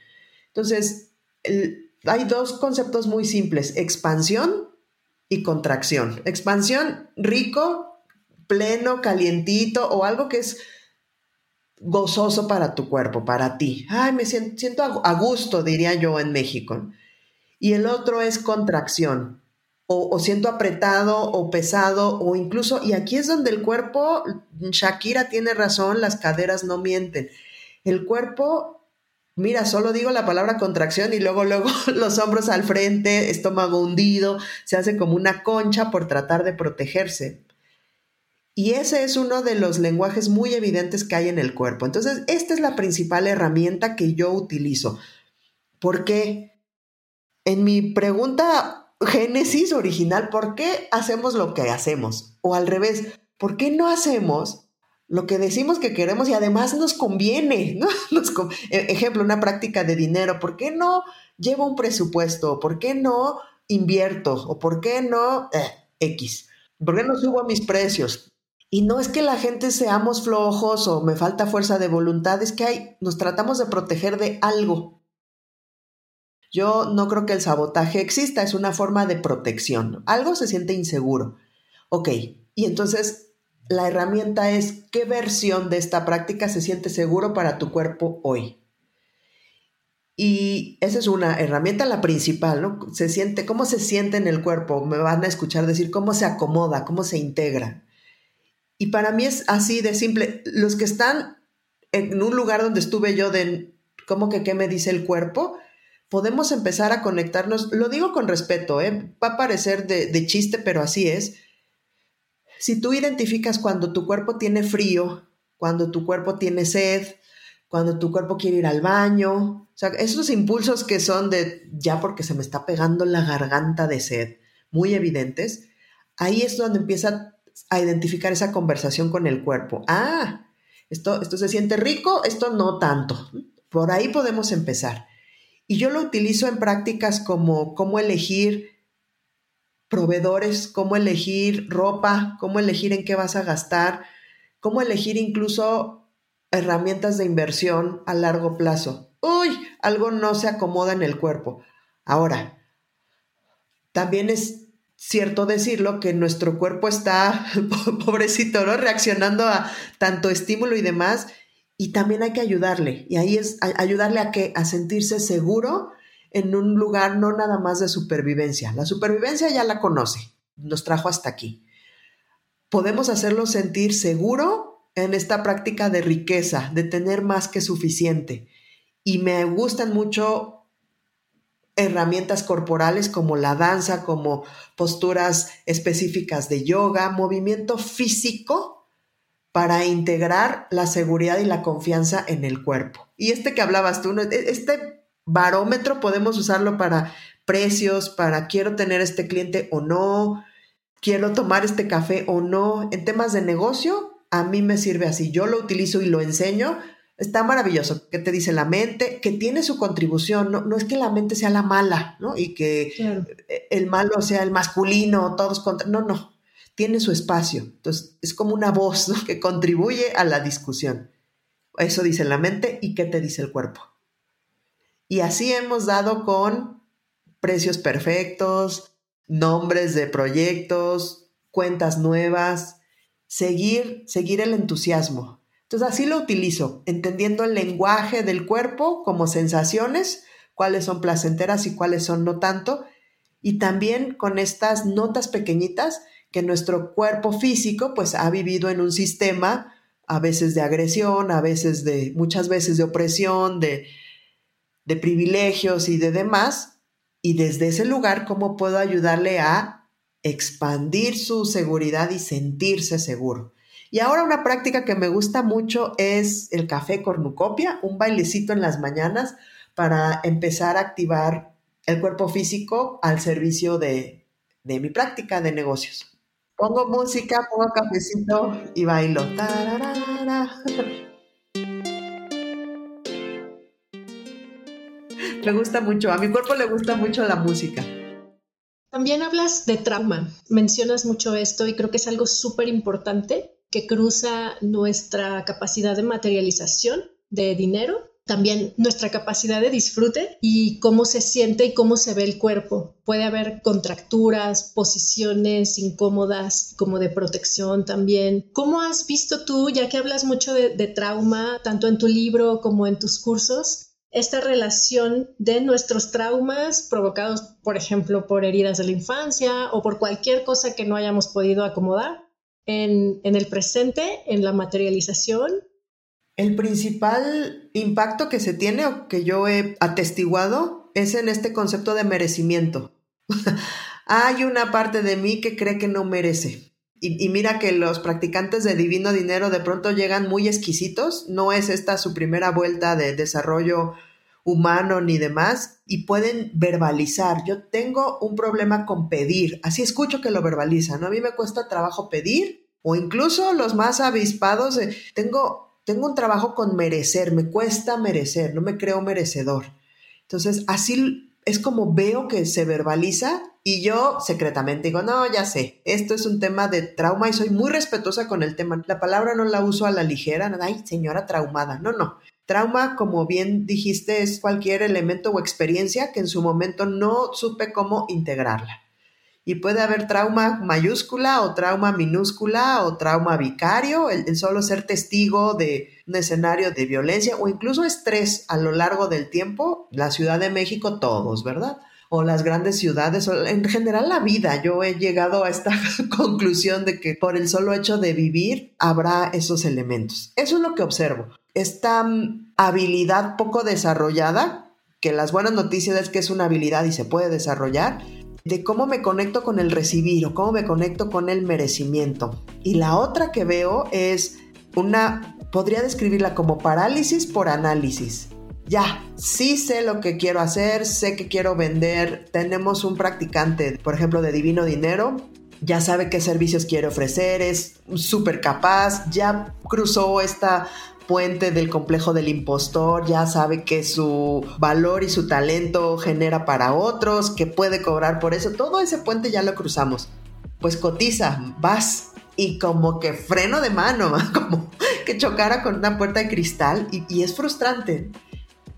Entonces, hay dos conceptos muy simples, expansión y contracción. Expansión, rico, pleno, calientito o algo que es gozoso para tu cuerpo, para ti. Ay, me siento, a gusto, diría yo en México. y el otro es contracción. O, siento apretado o pesado o incluso, y aquí es donde el cuerpo, Shakira tiene razón, las caderas no mienten. El cuerpo, mira, solo digo la palabra contracción y luego, luego los hombros al frente, estómago hundido, se hace como una concha por tratar de protegerse. Y ese es uno de los lenguajes muy evidentes que hay en el cuerpo. Entonces, esta es la principal herramienta que yo utilizo. ¿Por qué? En mi pregunta génesis original, ¿por qué hacemos lo que hacemos? O al revés, ¿por qué no hacemos lo que decimos que queremos y además nos conviene? ¿no? E, ejemplo, una práctica de dinero, ¿por qué no llevo un presupuesto? ¿Por qué no invierto? ¿O por qué no eh, X? ¿Por qué no subo mis precios? Y no es que la gente seamos flojos o me falta fuerza de voluntad, es que hay, nos tratamos de proteger de algo. Yo no creo que el sabotaje exista, es una forma de protección. Algo se siente inseguro. Ok, y entonces la herramienta es qué versión de esta práctica se siente seguro para tu cuerpo hoy. Y esa es una herramienta, la principal, ¿no? Se siente, cómo se siente en el cuerpo. Me van a escuchar decir cómo se acomoda, cómo se integra. Y para mí es así de simple. Los que están en un lugar donde estuve yo de cómo que qué me dice el cuerpo, podemos empezar a conectarnos, lo digo con respeto, ¿eh? va a parecer de, de chiste, pero así es. Si tú identificas cuando tu cuerpo tiene frío, cuando tu cuerpo tiene sed, cuando tu cuerpo quiere ir al baño, o sea, esos impulsos que son de ya porque se me está pegando la garganta de sed, muy evidentes, ahí es donde empieza a identificar esa conversación con el cuerpo. Ah, esto, esto se siente rico, esto no tanto. Por ahí podemos empezar. Y yo lo utilizo en prácticas como cómo elegir proveedores, cómo elegir ropa, cómo elegir en qué vas a gastar, cómo elegir incluso herramientas de inversión a largo plazo. Uy, algo no se acomoda en el cuerpo. Ahora, también es cierto decirlo que nuestro cuerpo está, pobrecito, ¿no? Reaccionando a tanto estímulo y demás, y también hay que ayudarle. Y ahí es ayudarle a que a sentirse seguro en un lugar no nada más de supervivencia. La supervivencia ya la conoce, nos trajo hasta aquí. Podemos hacerlo sentir seguro en esta práctica de riqueza, de tener más que suficiente. Y me gustan mucho herramientas corporales como la danza, como posturas específicas de yoga, movimiento físico para integrar la seguridad y la confianza en el cuerpo. Y este que hablabas tú, e, este barómetro podemos usarlo para precios, para quiero tener este cliente o no, quiero tomar este café o no. En temas de negocio, a mí me sirve así. Yo lo utilizo y lo enseño. Está maravilloso. ¿Qué te dice la mente? Que tiene su contribución. No, no es que la mente sea la mala, ¿no? Y que el malo sea el masculino, todos contra. No, no tiene su espacio. Entonces, es como una voz que contribuye a la discusión. Eso dice la mente y qué te dice el cuerpo. Y así hemos dado con precios perfectos, nombres de proyectos, cuentas nuevas, seguir, seguir el entusiasmo. Entonces así lo utilizo, entendiendo el lenguaje del cuerpo como sensaciones, cuáles son placenteras y cuáles son no tanto, y también con estas notas pequeñitas que nuestro cuerpo físico pues ha vivido en un sistema a veces de agresión, a veces de, muchas veces de opresión, de, de privilegios y de demás, y desde ese lugar, ¿cómo puedo ayudarle a expandir su seguridad y sentirse seguro? Y ahora una práctica que me gusta mucho es el café cornucopia, un bailecito en las mañanas para empezar a activar el cuerpo físico al servicio de, de mi práctica de negocios. Pongo música, pongo cafecito y bailo. Me gusta mucho, a mi cuerpo le gusta mucho la música. También hablas de trauma, mencionas mucho esto y creo que es algo súper importante que cruza nuestra capacidad de materialización de dinero también nuestra capacidad de disfrute y cómo se siente y cómo se ve el cuerpo. Puede haber contracturas, posiciones incómodas, como de protección también. ¿Cómo has visto tú, ya que hablas mucho de, trauma, tanto en tu libro como en tus cursos, esta relación de nuestros traumas provocados, por ejemplo, por heridas de la infancia o por cualquier cosa que no hayamos podido acomodar en, en el presente, en la materialización. El principal impacto que se tiene o que yo he atestiguado es en este concepto de merecimiento. Hay una parte de mí que cree que no merece. Y, mira que los practicantes de Divino Dinero de pronto llegan muy exquisitos, no es esta su primera vuelta de desarrollo humano ni demás, y pueden verbalizar. Yo tengo un problema con pedir, así escucho que lo verbalizan, A mí me cuesta trabajo pedir, o incluso los más avispados, tengo, tengo un trabajo con merecer, me cuesta merecer, no me creo merecedor. Entonces, así es como veo que se verbaliza y yo secretamente digo, no, ya sé, esto es un tema de trauma y soy muy respetuosa con el tema. La palabra no la uso a la ligera, ay, señora traumada, no, no. Trauma, como bien dijiste, es cualquier elemento o experiencia que en su momento no supe cómo integrarla. Y puede haber trauma mayúscula o trauma minúscula o trauma vicario, el, solo ser testigo de un escenario de violencia o incluso estrés a lo largo del tiempo. La Ciudad de México, todos, ¿verdad? o las grandes ciudades, o en general la vida. Yo he llegado a esta conclusión de que por el solo hecho de vivir habrá esos elementos. Eso es lo que observo. Esta mm, habilidad poco desarrollada, que las buenas noticias es que es una habilidad y se puede desarrollar, de cómo me conecto con el recibir o cómo me conecto con el merecimiento. Y la otra que veo es una, podría describirla como parálisis por análisis. Ya, sí sé lo que quiero hacer, sé que quiero vender. Tenemos un practicante, por ejemplo, de Divino Dinero, ya sabe qué servicios quiere ofrecer, es súper capaz, ya cruzó esta puente del complejo del impostor, ya sabe que su valor y su talento genera para otros, que puede cobrar por eso, todo ese puente ya lo cruzamos. Pues cotiza, vas y como que freno de mano, como que chocara con una puerta de cristal y, es frustrante.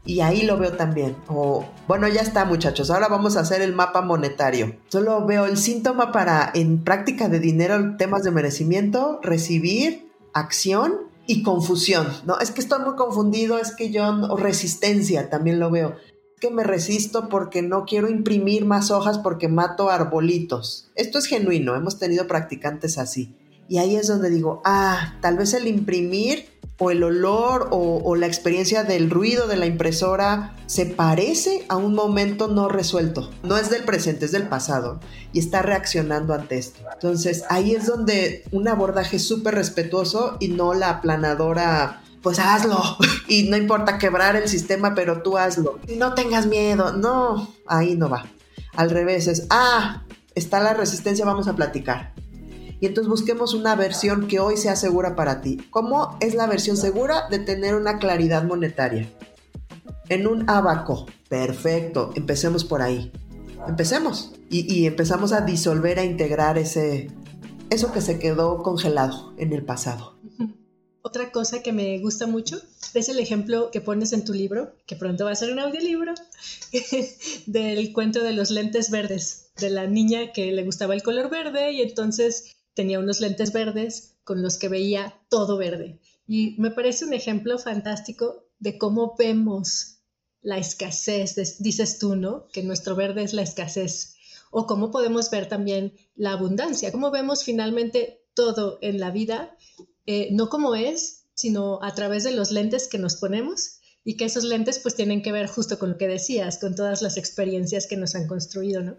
Y ahí lo veo también. O, bueno, ya está muchachos, ahora vamos a hacer el mapa monetario. Solo veo el síntoma para en práctica de dinero, temas de merecimiento, recibir, acción y confusión, ¿no? Es que estoy muy confundido, es que yo, o resistencia, también lo veo. Que me resisto porque no quiero imprimir más hojas porque mato arbolitos. Esto es genuino, hemos tenido practicantes así. Y ahí es donde digo, ah, tal vez el imprimir o el olor o, la experiencia del ruido de la impresora se parece a un momento no resuelto. No es del presente, es del pasado y está reaccionando ante esto. Entonces ahí es donde un abordaje súper respetuoso y no la aplanadora pues hazlo. Y no importa quebrar el sistema, pero tú hazlo. No tengas miedo. No, ahí no va. Al revés es, ah, está la resistencia, vamos a platicar y entonces busquemos una versión que hoy sea segura para ti. ¿Cómo es la versión segura de tener una claridad monetaria? En un abaco. Perfecto, empecemos por ahí. Empecemos. Y, empezamos a disolver, a integrar ese, eso que se quedó congelado en el pasado. Otra cosa que me gusta mucho es el ejemplo que pones en tu libro, que pronto va a ser un audiolibro, del cuento de los lentes verdes, de la niña que le gustaba el color verde y entonces tenía unos lentes verdes con los que veía todo verde. Y me parece un ejemplo fantástico de cómo vemos la escasez, dices tú, ¿no? Que nuestro verde es la escasez. O cómo podemos ver también la abundancia, cómo vemos finalmente todo en la vida, eh, no como es, sino a través de los lentes que nos ponemos y que esos lentes pues tienen que ver justo con lo que decías, con todas las experiencias que nos han construido, ¿no?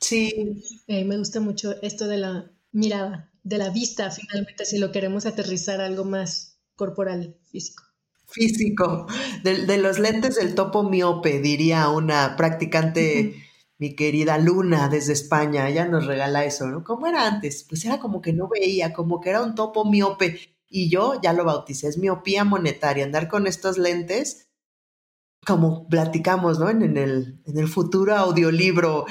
Sí. Eh, me gusta mucho esto de la mirada, de la vista finalmente, si lo queremos aterrizar a algo más corporal, físico. Físico, de, los lentes del topo miope, diría una practicante, mi querida Luna desde España, ella nos regala eso, ¿no? ¿Cómo era antes? Pues era como que no veía, como que era un topo miope. Y yo ya lo bauticé, es miopía monetaria, andar con estos lentes, como platicamos, ¿no? En, en, el, en el futuro audiolibro,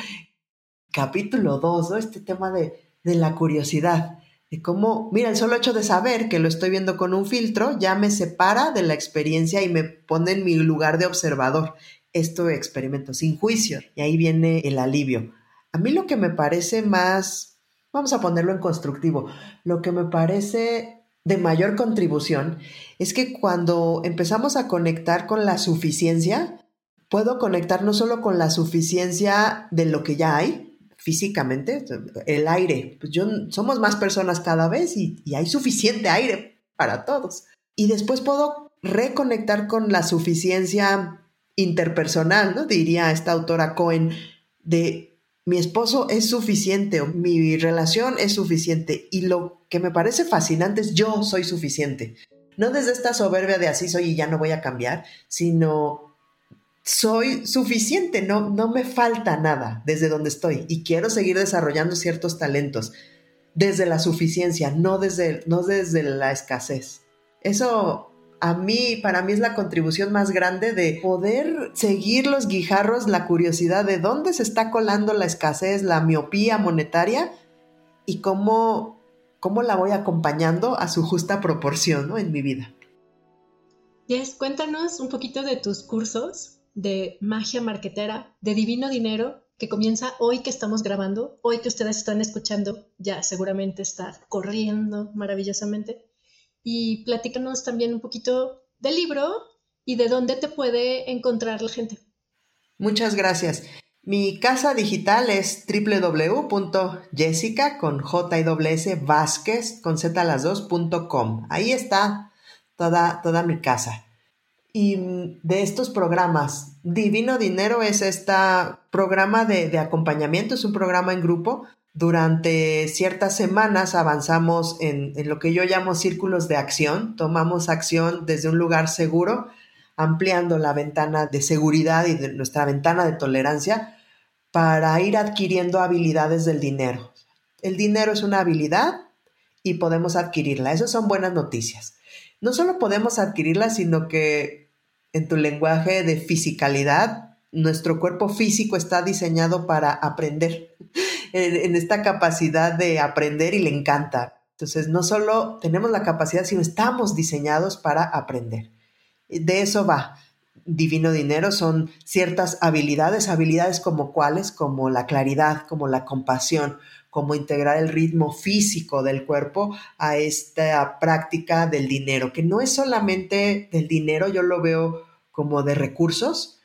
capítulo 2, ¿no? Este tema de de la curiosidad, de cómo, mira, el solo hecho de saber que lo estoy viendo con un filtro ya me separa de la experiencia y me pone en mi lugar de observador. Esto experimento sin juicio y ahí viene el alivio. A mí lo que me parece más, vamos a ponerlo en constructivo, lo que me parece de mayor contribución es que cuando empezamos a conectar con la suficiencia, puedo conectar no solo con la suficiencia de lo que ya hay físicamente, el aire, pues yo, somos más personas cada vez y, y hay suficiente aire para todos. Y después puedo reconectar con la suficiencia interpersonal, ¿no? Diría esta autora Cohen, de mi esposo es suficiente, o mi relación es suficiente. Y lo que me parece fascinante es yo soy suficiente. No desde esta soberbia de así soy y ya no voy a cambiar, sino soy suficiente, no, no me falta nada desde donde estoy y quiero seguir desarrollando ciertos talentos desde la suficiencia, no desde, no desde la escasez. Eso a mí, para mí es la contribución más grande de poder seguir los guijarros, la curiosidad de dónde se está colando la escasez, la miopía monetaria y cómo, cómo la voy acompañando a su justa proporción en mi vida. Yes, cuéntanos un poquito de tus cursos de magia marquetera, de divino dinero, que comienza hoy que estamos grabando, hoy que ustedes están escuchando, ya seguramente está corriendo maravillosamente y platícanos también un poquito del libro y de dónde te puede encontrar la gente. Muchas gracias. Mi casa digital es www.jessica con J S con Ahí está toda, toda mi casa. Y de estos programas, Divino Dinero es este programa de, acompañamiento, es un programa en grupo durante ciertas semanas avanzamos en, lo que yo llamo círculos de acción, tomamos acción desde un lugar seguro, ampliando la ventana de seguridad y nuestra ventana de tolerancia para ir adquiriendo habilidades del dinero. El dinero es una habilidad y podemos adquirirla. Esas son buenas noticias. No solo podemos adquirirla, sino que en tu lenguaje de fisicalidad, nuestro cuerpo físico está diseñado para aprender en, esta capacidad de aprender y le encanta. Entonces, no solo tenemos la capacidad, sino estamos diseñados para aprender. De eso va. Divino Dinero son ciertas habilidades, habilidades como cuáles, como la claridad, como la compasión, como integrar el ritmo físico del cuerpo a esta práctica del dinero, que no es solamente del dinero, yo lo veo como de recursos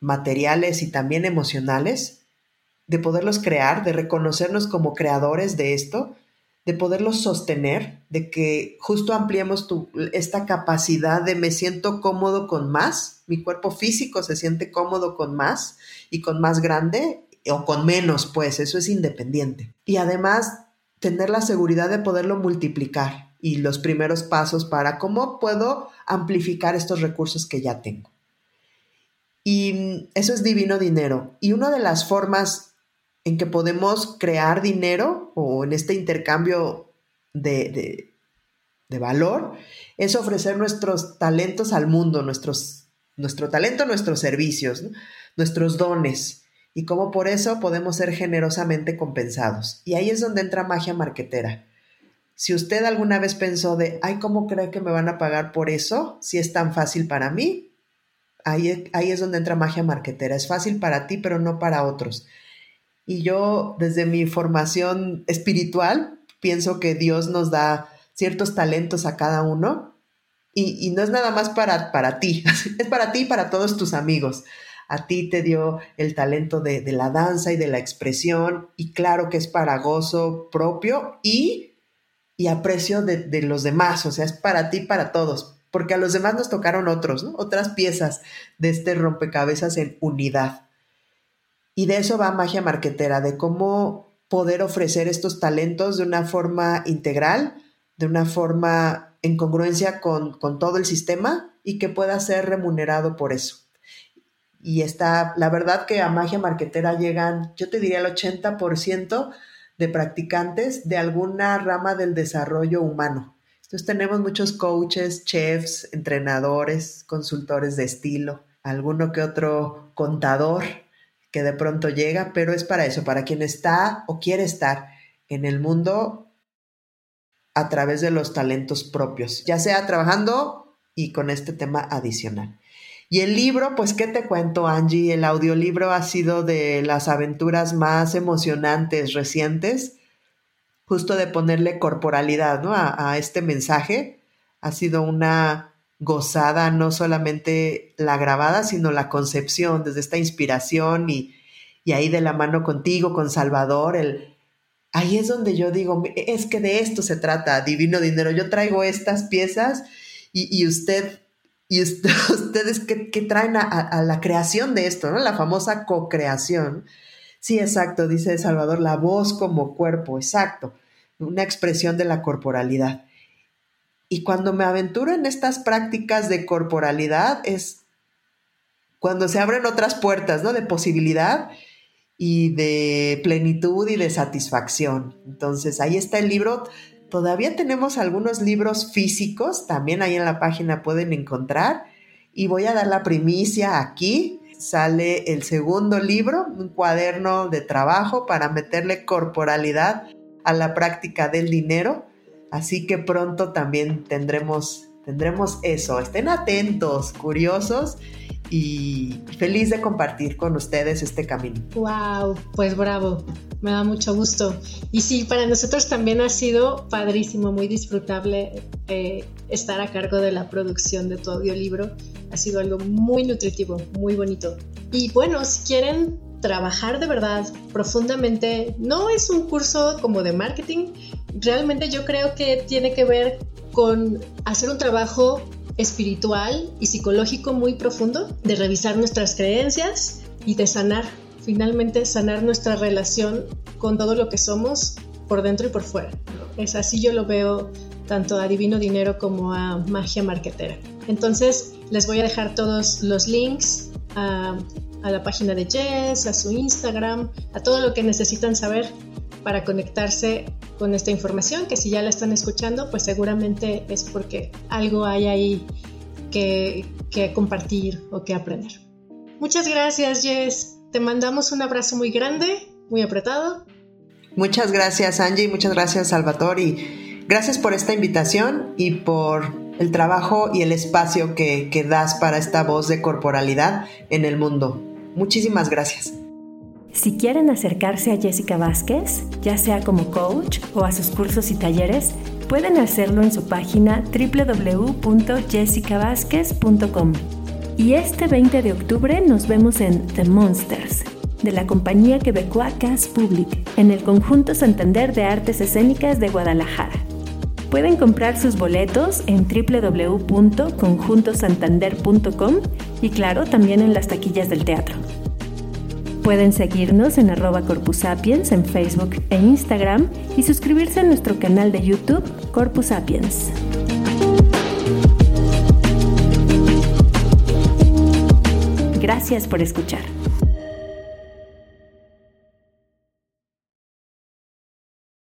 materiales y también emocionales, de poderlos crear, de reconocernos como creadores de esto, de poderlos sostener, de que justo ampliemos esta capacidad de me siento cómodo con más, mi cuerpo físico se siente cómodo con más y con más grande o con menos, pues eso es independiente. Y además tener la seguridad de poderlo multiplicar y los primeros pasos para cómo puedo amplificar estos recursos que ya tengo. Y eso es divino dinero. Y una de las formas en que podemos crear dinero o en este intercambio de, valor es ofrecer nuestros talentos al mundo, nuestros, nuestro talento, nuestros servicios, nuestros dones y cómo por eso podemos ser generosamente compensados. Y ahí es donde entra magia marquetera. Si usted alguna vez pensó de, ay, ¿cómo cree que me van a pagar por eso? Si es tan fácil para mí, ahí, ahí es donde entra magia marquetera. Es fácil para ti, pero no para otros. Y yo, desde mi formación espiritual, pienso que Dios nos da ciertos talentos a cada uno y, no es nada más para, para ti, es para ti y para todos tus amigos. A ti te dio el talento de, la danza y de la expresión y claro que es para gozo propio y, y aprecio de, de, los demás, o sea, es para ti para todos, porque a los demás nos tocaron otros, otras piezas de este rompecabezas en unidad. Y de eso va magia marquetera, de cómo poder ofrecer estos talentos de una forma integral, de una forma en congruencia con, todo el sistema y que pueda ser remunerado por eso. Y está, la verdad que a magia marquetera llegan, yo te diría el 80% de practicantes de alguna rama del desarrollo humano. Entonces tenemos muchos coaches, chefs, entrenadores, consultores de estilo, alguno que otro contador, que de pronto llega, pero es para eso, para quien está o quiere estar en el mundo a través de los talentos propios, ya sea trabajando y con este tema adicional. Y el libro, pues, ¿qué te cuento, Angie? El audiolibro ha sido de las aventuras más emocionantes recientes. justo de ponerle corporalidad ¿no? a, este mensaje. Ha sido una gozada, no solamente la grabada, sino la concepción, desde esta inspiración y, y ahí de la mano contigo, con Salvador, el, ahí es donde yo digo, es que de esto se trata, divino dinero. Yo traigo estas piezas y, usted, y ustedes que, traen a, la creación de esto, ¿no? La famosa co-creación. Sí, exacto, dice Salvador, la voz como cuerpo, exacto, una expresión de la corporalidad. Y cuando me aventuro en estas prácticas de corporalidad es cuando se abren otras puertas, ¿no? De posibilidad y de plenitud y de satisfacción. Entonces, ahí está el libro. Todavía tenemos algunos libros físicos, también ahí en la página pueden encontrar. Y voy a dar la primicia aquí. Sale el segundo libro, un cuaderno de trabajo para meterle corporalidad a la práctica del dinero. Así que pronto también tendremos, tendremos eso. Estén atentos, curiosos y feliz de compartir con ustedes este camino. ¡Wow! Pues bravo, me da mucho gusto. Y sí, para nosotros también ha sido padrísimo, muy disfrutable eh, estar a cargo de la producción de tu audiolibro. Ha sido algo muy nutritivo, muy bonito. Y bueno, si quieren trabajar de verdad profundamente, no es un curso como de marketing, realmente yo creo que tiene que ver con hacer un trabajo espiritual y psicológico muy profundo, de revisar nuestras creencias y de sanar, finalmente sanar nuestra relación con todo lo que somos por dentro y por fuera. Es así yo lo veo tanto a Divino Dinero como a Magia Marquetera. Entonces les voy a dejar todos los links a, a la página de Jess, a su Instagram, a todo lo que necesitan saber para conectarse con esta información, que si ya la están escuchando, pues seguramente es porque algo hay ahí que, que compartir o que aprender. Muchas gracias, Jess. Te mandamos un abrazo muy grande, muy apretado. Muchas gracias, Angie. Muchas gracias, Salvatore. Gracias por esta invitación y por el trabajo y el espacio que, que das para esta voz de corporalidad en el mundo. Muchísimas gracias. Si quieren acercarse a Jessica Vázquez, ya sea como coach o a sus cursos y talleres, pueden hacerlo en su página www.jessicavázquez.com. Y este 20 de octubre nos vemos en The Monsters, de la compañía quebecoa Cas Public, en el Conjunto Santander de Artes Escénicas de Guadalajara. Pueden comprar sus boletos en www.conjuntosantander.com y claro, también en las taquillas del teatro. Pueden seguirnos en arroba corpusapiens en Facebook e Instagram y suscribirse a nuestro canal de YouTube Corpus Sapiens. Gracias por escuchar.